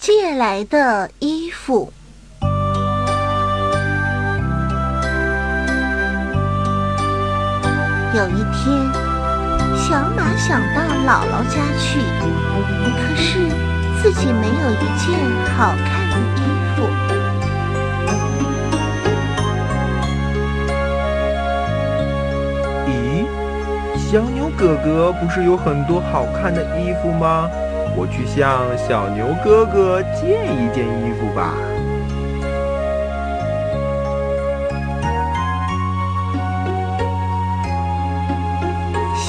借来的衣服。有一天，小马想到姥姥家去，可是自己没有一件好看的衣服。咦，小牛哥哥不是有很多好看的衣服吗？我去向小牛哥哥借一件衣服吧。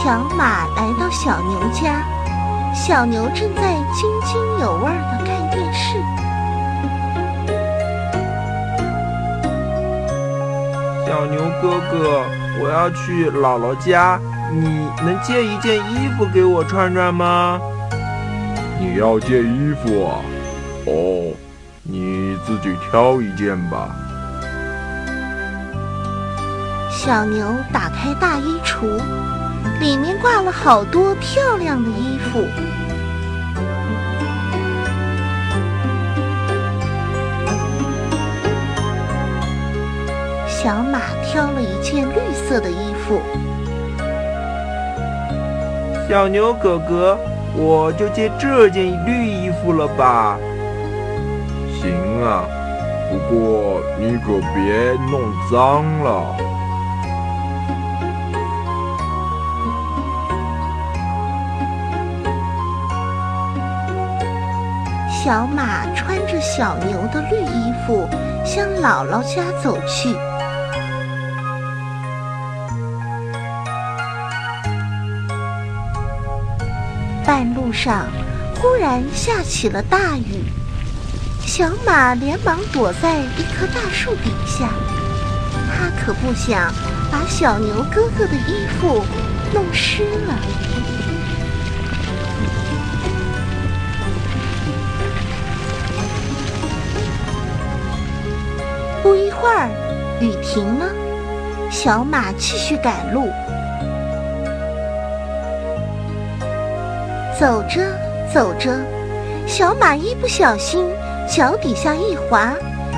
小马来到小牛家，小牛正在津津有味的看电视。小牛哥哥，我要去姥姥家，你能借一件衣服给我穿穿吗？你要借衣服啊？哦，你自己挑一件吧。小牛打开大衣橱，里面挂了好多漂亮的衣服。小马挑了一件绿色的衣服。小牛哥哥，我就借这件绿衣服了吧？行啊，不过你可别弄脏了。小马穿着小牛的绿衣服向姥姥家走去。半路上，忽然下起了大雨，小马连忙躲在一棵大树底下。他可不想把小牛哥哥的衣服弄湿了。不一会儿，雨停了，小马继续赶路。走着走着，小马一不小心脚底下一滑，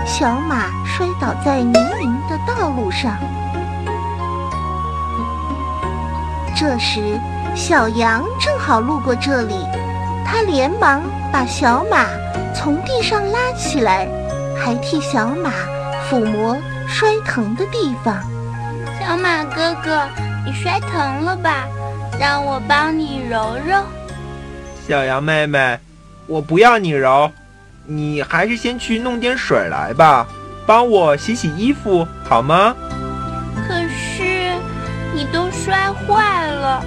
小马摔倒在泥泞的道路上。这时，小羊正好路过这里，它连忙把小马从地上拉起来，还替小马抚摸摔疼的地方。小马哥哥，你摔疼了吧？让我帮你揉揉。小羊妹妹，我不要你揉，你还是先去弄点水来吧，帮我洗洗衣服好吗？可是你都摔坏了，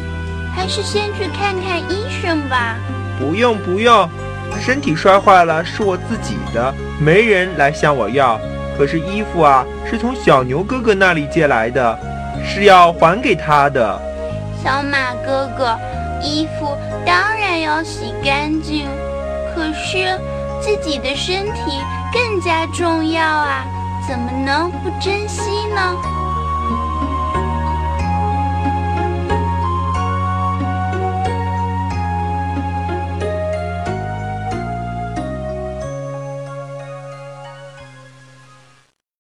还是先去看看医生吧。不用不用，身体摔坏了是我自己的，没人来向我要。可是衣服啊，是从小牛哥哥那里借来的，是要还给他的。小马哥哥。衣服当然要洗干净，可是自己的身体更加重要啊，怎么能不珍惜呢？